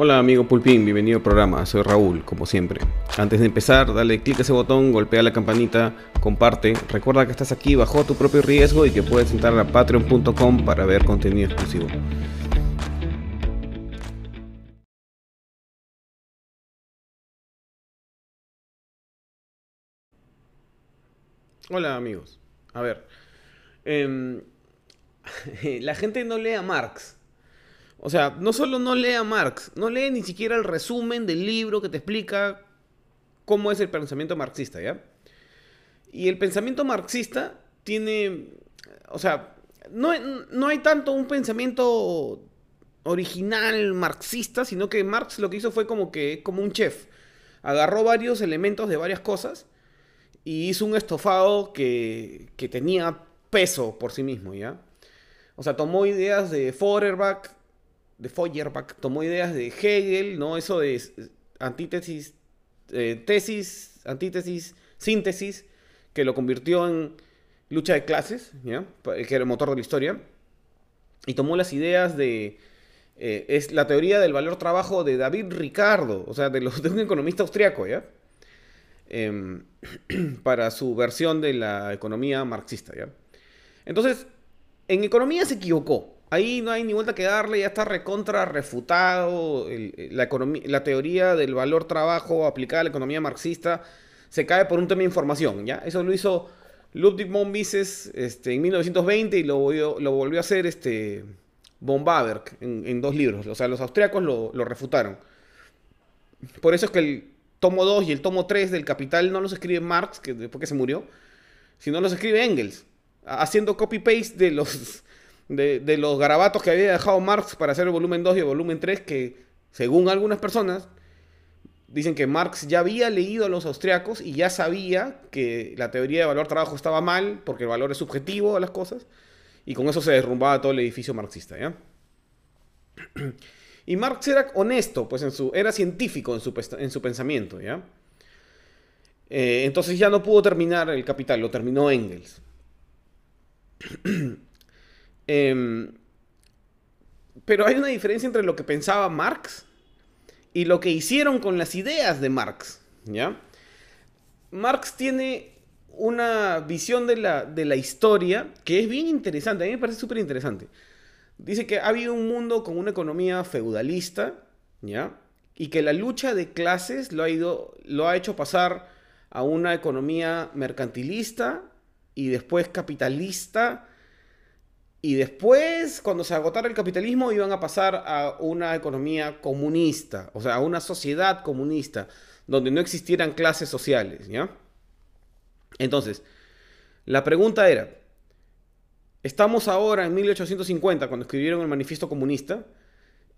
Hola amigo Pulpín, bienvenido al programa, soy Raúl, como siempre. Antes de empezar, dale clic a ese botón, golpea la campanita, comparte. Recuerda que estás aquí bajo tu propio riesgo y que puedes entrar a patreon.com para ver contenido exclusivo. Hola amigos, a ver, em, la gente no lee a Marx. O sea, no solo no lee a Marx, no lee ni siquiera el resumen del libro que te explica cómo es el pensamiento marxista, ¿ya? Y el pensamiento marxista tiene, o sea, no, no hay tanto un pensamiento original marxista, sino que Marx lo que hizo fue como que, como un chef, agarró varios elementos de varias cosas y hizo un estofado que, que tenía peso por sí mismo, ¿ya? O sea, tomó ideas de Feuerbach, de Feuerbach, tomó ideas de Hegel, ¿no? Eso de antítesis, eh, tesis, antítesis, síntesis, que lo convirtió en lucha de clases, ¿ya? Que era el motor de la historia. Y tomó las ideas de... Eh, es la teoría del valor trabajo de David Ricardo, o sea, de, los, de un economista austriaco, ¿ya? Em, para su versión de la economía marxista, ¿ya? Entonces, en economía se equivocó. Ahí no hay ni vuelta que darle, ya está recontra refutado. la, teoría del valor trabajo aplicada a la economía marxista se cae por un tema de información, ¿ya? Eso lo hizo Ludwig von Mises este, en 1920 y lo volvió, a hacer este, von en, dos libros. O sea, los austriacos lo, lo refutaron. Por eso es que el tomo 2 y el tomo 3 del Capital no los escribe Marx, que después que se murió, sino los escribe Engels, haciendo copy-paste de los, de, los garabatos que había dejado Marx para hacer el volumen 2 y el volumen 3, que según algunas personas dicen que Marx ya había leído a los austriacos y ya sabía que la teoría de valor-trabajo estaba mal, porque el valor es subjetivo a las cosas, y con eso se derrumbaba todo el edificio marxista, ¿ya? Y Marx era honesto, pues en su, era científico en su, en su pensamiento, ¿ya? Eh, entonces ya no pudo terminar el capital, lo terminó Engels. Em, pero hay una diferencia entre lo que pensaba Marx y lo que hicieron con las ideas de Marx. Marx tiene una visión de la, de la historia que es bien interesante, a mí me parece súper interesante. Dice que ha habido un mundo con una economía feudalista. Y que la lucha de clases lo ha, ido, lo ha hecho pasar a una economía mercantilista y después capitalista. Y después, cuando se agotara el capitalismo, iban a pasar a una economía comunista, o sea, a una sociedad comunista, donde no existieran clases sociales, ¿ya? Entonces, la pregunta era, Estamos ahora en 1850, cuando escribieron el Manifiesto Comunista,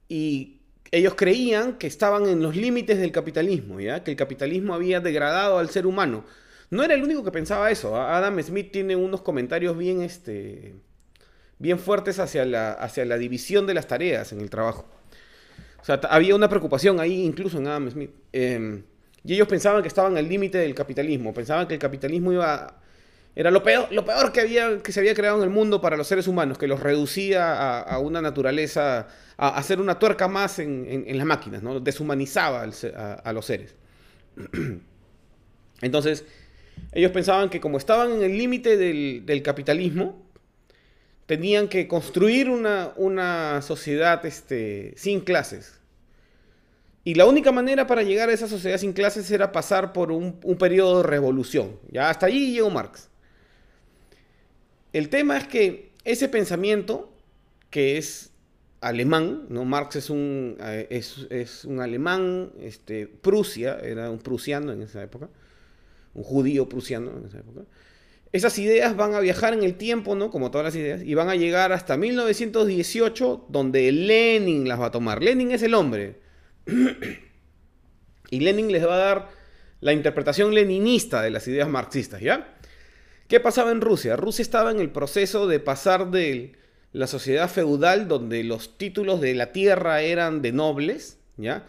y ellos creían que estaban en los límites del capitalismo, ¿ya? que el capitalismo había degradado al ser humano. No era el único que pensaba eso. Adam Smith tiene unos comentarios bien, este, bien fuertes hacia la, hacia la división de las tareas en el trabajo. O sea, había una preocupación ahí incluso en Adam Smith. Em, y ellos pensaban que estaban al límite del capitalismo, pensaban que el capitalismo iba era lo peor, lo peor que, había, que se había creado en el mundo para los seres humanos, que los reducía a, una naturaleza, a, hacer una tuerca más en, las máquinas, ¿no? deshumanizaba a, los seres. Entonces, ellos pensaban que como estaban en el límite del, capitalismo, tenían que construir una, una sociedad este, sin clases. Y la única manera para llegar a esa sociedad sin clases era pasar por un, un periodo de revolución. Ya hasta allí llegó Marx. El tema es que ese pensamiento, que es alemán, ¿no? Marx es un, eh, es, un alemán, este, Prusia, era un prusiano en esa época, un judío prusiano en esa época. Esas ideas van a viajar en el tiempo, ¿no? Como todas las ideas, y van a llegar hasta 1918, donde Lenin las va a tomar. Lenin es el hombre. y Lenin les va a dar la interpretación leninista de las ideas marxistas, ¿ya? ¿Qué pasaba en Rusia? Rusia estaba en el proceso de pasar de la sociedad feudal, donde los títulos de la tierra eran de nobles, ¿ya?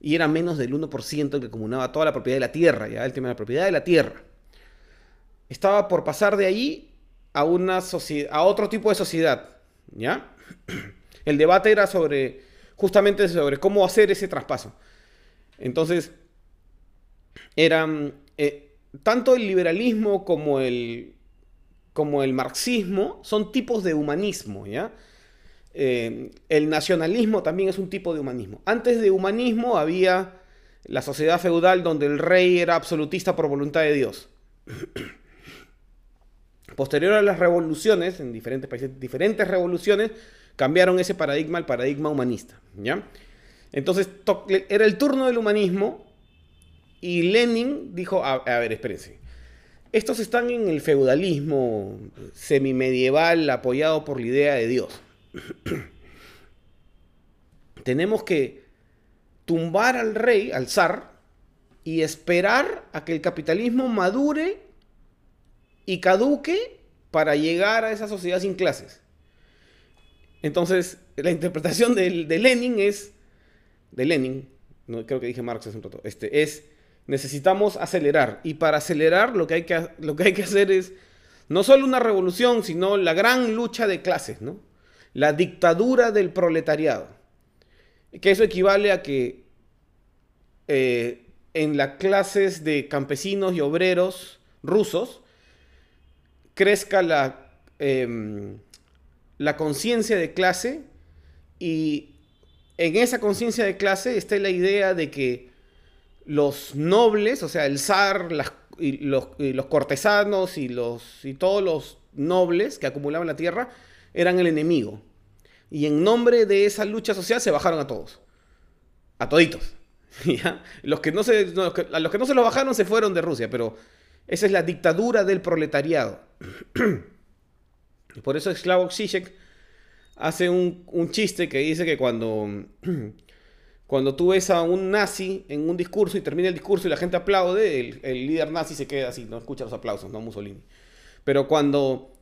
Y era menos del 1% el que comunaba toda la propiedad de la tierra, ¿ya? El tema de la propiedad de la tierra. Estaba por pasar de allí a, una a otro tipo de sociedad, ¿ya? El debate era sobre justamente sobre cómo hacer ese traspaso. Entonces, eh, tanto el liberalismo como el, como el marxismo son tipos de humanismo, ¿ya? Eh, el nacionalismo también es un tipo de humanismo. Antes de humanismo había la sociedad feudal donde el rey era absolutista por voluntad de Dios. Posterior a las revoluciones, en diferentes países, diferentes revoluciones, cambiaron ese paradigma al paradigma humanista. ¿ya? Entonces era el turno del humanismo y Lenin dijo, a, a ver, espérense, estos están en el feudalismo semimedieval apoyado por la idea de Dios. Tenemos que tumbar al rey, al zar, y esperar a que el capitalismo madure y caduque para llegar a esa sociedad sin clases. Entonces, la interpretación de, Lenin es, de Lenin, no creo que dije Marx hace un rato, este, es, necesitamos acelerar. Y para acelerar lo que, hay que, lo que hay que hacer es no solo una revolución, sino la gran lucha de clases, ¿no? La dictadura del proletariado que eso equivale a que eh, en las clases de campesinos y obreros rusos crezca la, em, la conciencia de clase y en esa conciencia de clase está la idea de que los nobles, o sea, el zar y, los, los, cortesanos y, los, y todos los nobles que acumulaban la tierra eran el enemigo. Y en nombre de esa lucha social se bajaron a todos. A toditos. Los que no se, a los que no se lo bajaron se fueron de Rusia, pero esa es la dictadura del proletariado. Por eso Slavoj Žižek hace un, chiste que dice que cuando, cuando tú ves a un nazi en un discurso y termina el discurso y la gente aplaude, el, el líder nazi se queda así, no escucha los aplausos, no Mussolini. Pero cuando,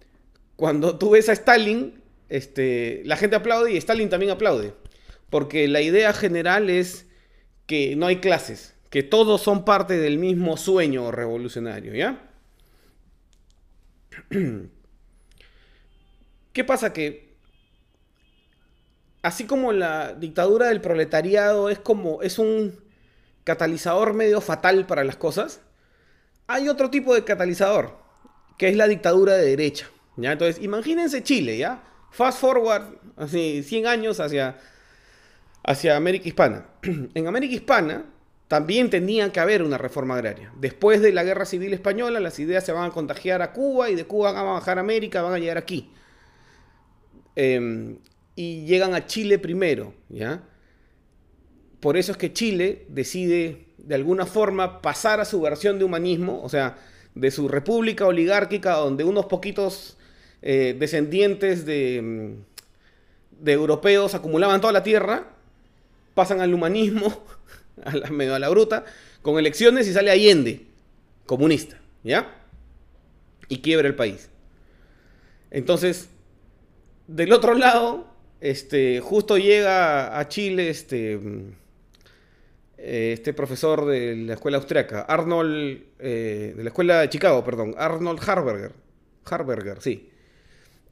cuando tú ves a Stalin, este, la gente aplaude y Stalin también aplaude. Porque la idea general es que no hay clases, que todos son parte del mismo sueño revolucionario, ¿ya? ¿Qué pasa? Que así como la dictadura del proletariado es como es un catalizador medio fatal para las cosas, hay otro tipo de catalizador, que es la dictadura de derecha. ¿ya? Entonces, imagínense Chile, ¿ya? Fast forward, así, 100 años hacia, hacia América Hispana. en América Hispana también tenía que haber una reforma agraria. Después de la Guerra Civil Española, las ideas se van a contagiar a Cuba y de Cuba van a bajar a América, van a llegar aquí. Em, y llegan a Chile primero, ¿ya? Por eso es que Chile decide de alguna forma pasar a su versión de humanismo, o sea, de su república oligárquica donde unos poquitos eh, descendientes de, mm, de, europeos acumulaban toda la tierra, pasan al humanismo, a la, medio a la bruta, con elecciones y sale Allende, comunista, ¿ya? Y quiebra el país. Entonces, del otro lado, este, justo llega a Chile este, eh, este profesor de la escuela austriaca, Arnold, eh, de la escuela de Chicago, perdón, Arnold Harberger. Harberger, sí.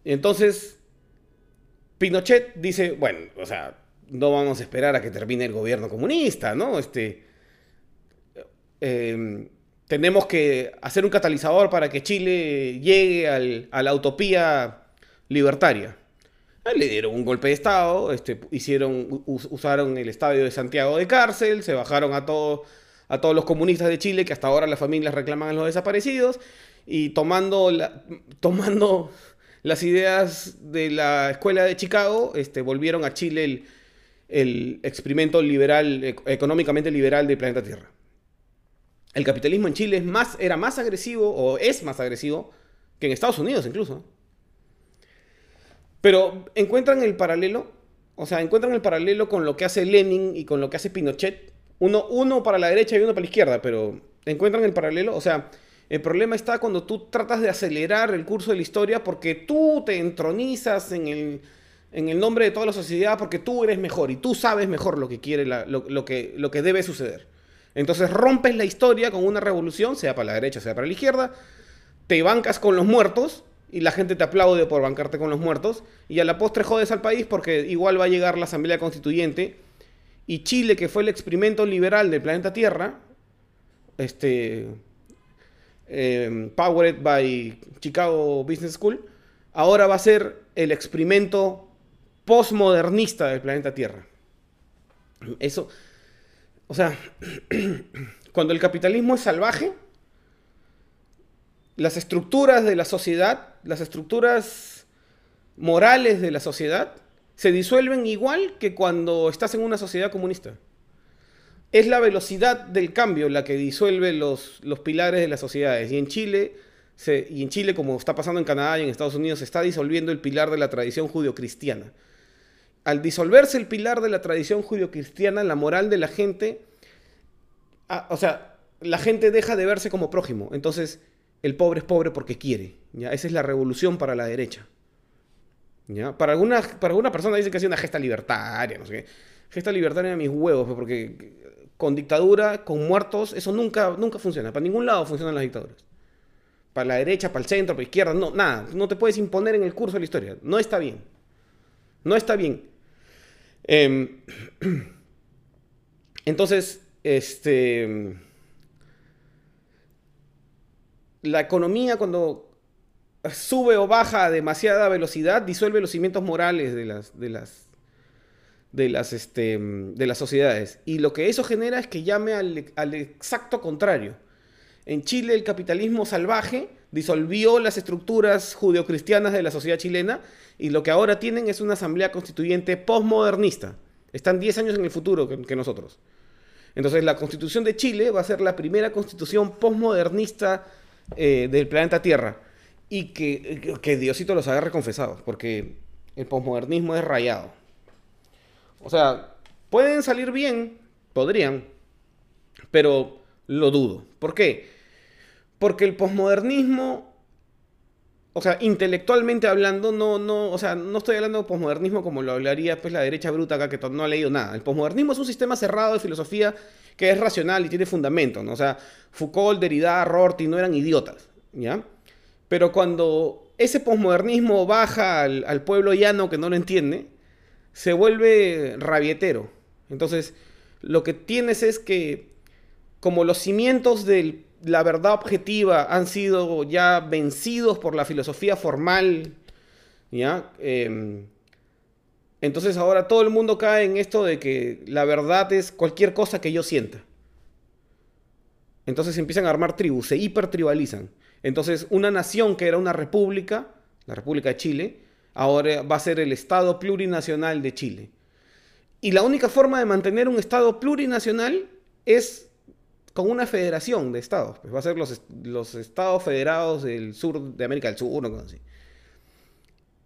Entonces, Pinochet dice, bueno, o sea, no vamos a esperar a que termine el gobierno comunista, ¿no? Este, em, tenemos que hacer un catalizador para que Chile llegue a la utopía libertaria. Le dieron un golpe de Estado, este, hicieron, usaron el estadio de Santiago de cárcel, se bajaron a, a todos los comunistas de Chile, que hasta ahora las familias reclaman a los desaparecidos, y tomando, tomando las ideas de la escuela de Chicago este, volvieron a Chile el, experimento liberal, económicamente liberal del planeta Tierra. El capitalismo en Chile es más, era más agresivo, o es más agresivo, que en Estados Unidos incluso. Pero encuentran el paralelo, o sea, encuentran el paralelo con lo que hace Lenin y con lo que hace Pinochet. Uno, uno para la derecha y uno para la izquierda, pero encuentran el paralelo, o sea, el problema está cuando tú tratas de acelerar el curso de la historia porque tú te entronizas en el, en el nombre de toda la sociedad porque tú eres mejor y tú sabes mejor lo que quiere, lo, que, lo que debe suceder. Entonces rompes la historia con una revolución, sea para la derecha, sea para la izquierda, te bancas con los muertos y la gente te aplaude por bancarte con los muertos, y a la postre jodes al país porque igual va a llegar la Asamblea Constituyente, y Chile, que fue el experimento liberal del planeta Tierra, este, eh, powered by Chicago Business School, ahora va a ser el experimento postmodernista del planeta Tierra. Eso, o sea, cuando el capitalismo es salvaje, las estructuras de la sociedad, las estructuras morales de la sociedad, se disuelven igual que cuando estás en una sociedad comunista. Es la velocidad del cambio la que disuelve los, los pilares de las sociedades. Y en Chile, y en Chile, como está pasando en Canadá y en Estados Unidos, se está disolviendo el pilar de la tradición judio-cristiana. Al disolverse el pilar de la tradición judio-cristiana, la moral de la gente, ah, o sea, la gente deja de verse como prójimo. Entonces, el pobre es pobre porque quiere. ¿ya? Esa es la revolución para la derecha. ¿ya? Para, alguna, para alguna persona dice que es una gesta libertaria, no sé qué. Gesta libertaria de mis huevos, pues, porque con dictadura, con muertos, eso nunca, nunca funciona. Para ningún lado funcionan las dictaduras. Para la derecha, para el centro, para la izquierda, no, nada. No te puedes imponer en el curso de la historia. No está bien. No está bien. Em, entonces, este la economía cuando sube o baja a demasiada velocidad disuelve los cimientos morales de las, de las, de las, este, de las sociedades. Y lo que eso genera es que llame al, al exacto contrario. En Chile el capitalismo salvaje disolvió las estructuras judeocristianas de la sociedad chilena y lo que ahora tienen es una asamblea constituyente postmodernista. Están 10 años en el futuro que, nosotros. Entonces la constitución de Chile va a ser la primera constitución postmodernista eh, del planeta Tierra. Y que, que Diosito los haga confesados, porque el posmodernismo es rayado. O sea, pueden salir bien, podrían, pero lo dudo. ¿Por qué? Porque el posmodernismo, o sea, intelectualmente hablando, no, no, o sea, no estoy hablando de posmodernismo como lo hablaría pues la derecha bruta acá que no ha leído nada. El posmodernismo es un sistema cerrado de filosofía que es racional y tiene fundamento, ¿no? O sea, Foucault, Derrida, Rorty no eran idiotas, ¿ya? Pero cuando ese posmodernismo baja al, pueblo llano que no lo entiende, se vuelve rabietero. Entonces, lo que tienes es que, como los cimientos de la verdad objetiva han sido ya vencidos por la filosofía formal, ¿ya? Em, entonces ahora todo el mundo cae en esto de que la verdad es cualquier cosa que yo sienta. Entonces empiezan a armar tribus, se hipertribalizan. Entonces una nación que era una república, la República de Chile, ahora va a ser el Estado plurinacional de Chile. Y la única forma de mantener un Estado plurinacional es con una federación de estados. Pues va a ser los, los estados federados del sur de América del Sur, una cosa así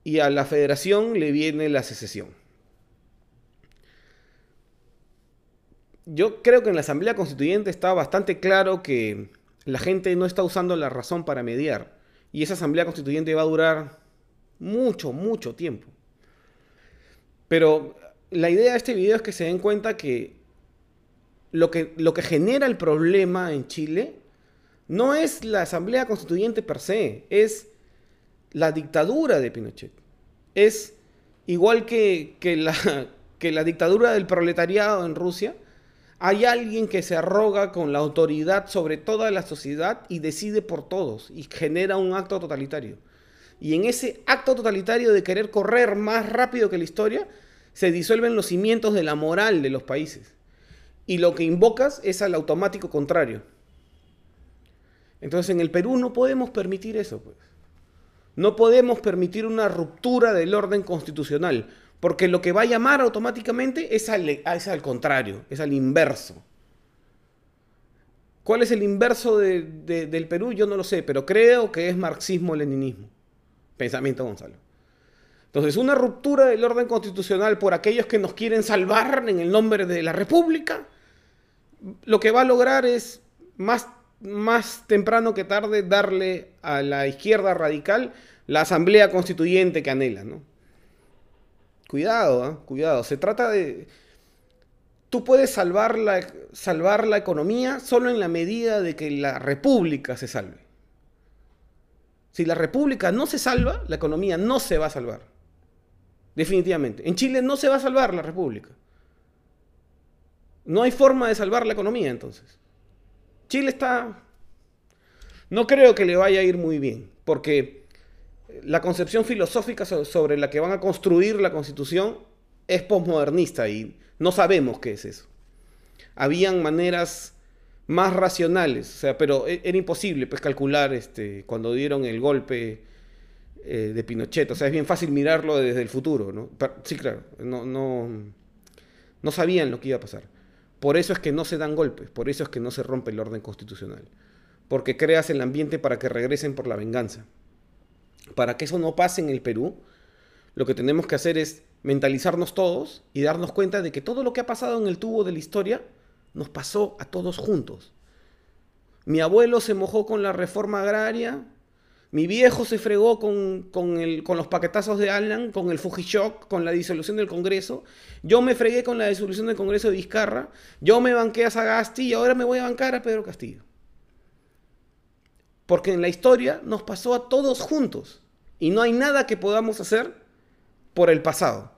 y a la federación le viene la secesión. Yo creo que en la Asamblea Constituyente está bastante claro que la gente no está usando la razón para mediar. Y esa Asamblea Constituyente va a durar mucho, mucho tiempo. Pero la idea de este video es que se den cuenta que lo que, lo que genera el problema en Chile no es la Asamblea Constituyente per se, es la dictadura de Pinochet. Es igual que, la, que la dictadura del proletariado en Rusia. Hay alguien que se arroga con la autoridad sobre toda la sociedad y decide por todos y genera un acto totalitario. Y en ese acto totalitario de querer correr más rápido que la historia, se disuelven los cimientos de la moral de los países. Y lo que invocas es al automático contrario. Entonces en el Perú no podemos permitir eso, pues. No podemos permitir una ruptura del orden constitucional, porque lo que va a llamar automáticamente es al, al contrario, es al inverso. ¿Cuál es el inverso del Perú? Yo no lo sé, pero creo que es marxismo-leninismo. Pensamiento Gonzalo. Entonces, una ruptura del orden constitucional por aquellos que nos quieren salvar en el nombre de la República, lo que va a lograr es más más temprano que tarde darle a la izquierda radical la asamblea constituyente que anhela, ¿no? Cuidado, ¿eh? cuidado. Se trata de... Tú puedes salvar la, salvar la economía solo en la medida de que la república se salve. Si la república no se salva, la economía no se va a salvar. Definitivamente. En Chile no se va a salvar la república. No hay forma de salvar la economía entonces. Chile está... No creo que le vaya a ir muy bien, porque la concepción filosófica sobre la que van a construir la constitución es posmodernista y no sabemos qué es eso. Habían maneras más racionales, o sea, pero e-, era imposible pues calcular este, cuando dieron el golpe eh, de Pinochet, o sea, es bien fácil mirarlo desde el futuro, ¿no? sí, claro, no, no, no sabían lo que iba a pasar. Por eso es que no se dan golpes, por eso es que no se rompe el orden constitucional, porque creas el ambiente para que regresen por la venganza. Para que eso no pase en el Perú, lo que tenemos que hacer es mentalizarnos todos y darnos cuenta de que todo lo que ha pasado en el tubo de la historia nos pasó a todos juntos. Mi abuelo se mojó con la reforma agraria, mi viejo se fregó con, con, los paquetazos de Alan, con el Fujishock, con la disolución del Congreso. Yo me fregué con la disolución del Congreso de Vizcarra. Yo me banqué a Sagasti y ahora me voy a bancar a Pedro Castillo. Porque en la historia nos pasó a todos juntos. Y no hay nada que podamos hacer por el pasado.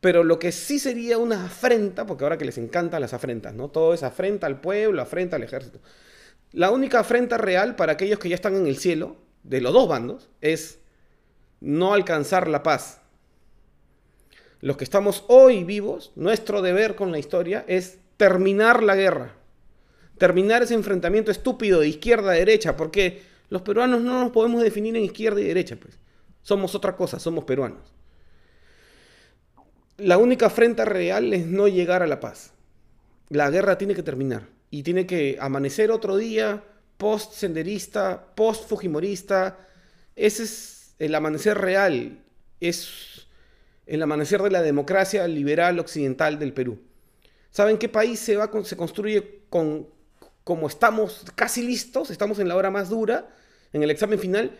Pero lo que sí sería una afrenta, porque ahora que les encantan las afrentas, ¿no? Todo es afrenta al pueblo, afrenta al ejército. La única afrenta real para aquellos que ya están en el cielo, de los dos bandos, es no alcanzar la paz. Los que estamos hoy vivos, nuestro deber con la historia es terminar la guerra. Terminar ese enfrentamiento estúpido de izquierda a derecha, porque los peruanos no nos podemos definir en izquierda y derecha, pues. Somos otra cosa, somos peruanos. La única afrenta real es no llegar a la paz. La guerra tiene que terminar y tiene que amanecer otro día post-senderista, post-fujimorista. Ese es el amanecer real, es el amanecer de la democracia liberal occidental del Perú. ¿Saben qué país se, va, se construye con, como estamos casi listos, estamos en la hora más dura, en el examen final?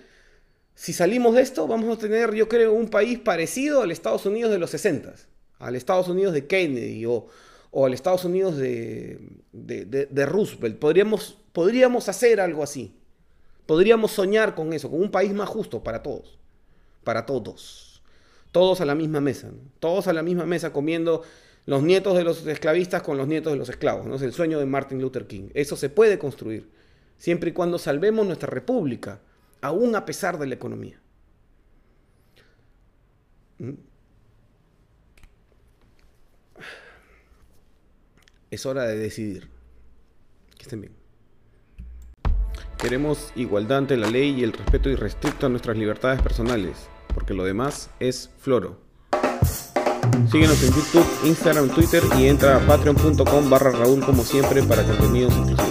Si salimos de esto, vamos a tener, yo creo, un país parecido al Estados Unidos de los 60, al Estados Unidos de Kennedy o, o al Estados Unidos de, de, Roosevelt. Podríamos, podríamos hacer algo así. Podríamos soñar con eso, con un país más justo para todos. Para todos. Todos a la misma mesa. Todos a la misma mesa comiendo los nietos de los esclavistas con los nietos de los esclavos. ¿no? Es el sueño de Martin Luther King. Eso se puede construir. Siempre y cuando salvemos nuestra república, aún a pesar de la economía. ¿Mm? Es hora de decidir. Que estén bien. Queremos igualdad ante la ley y el respeto irrestricto a nuestras libertades personales, porque lo demás es floro. Síguenos en YouTube, Instagram, Twitter y entra a patreon.com barra Raúl como siempre para contenidos exclusivos.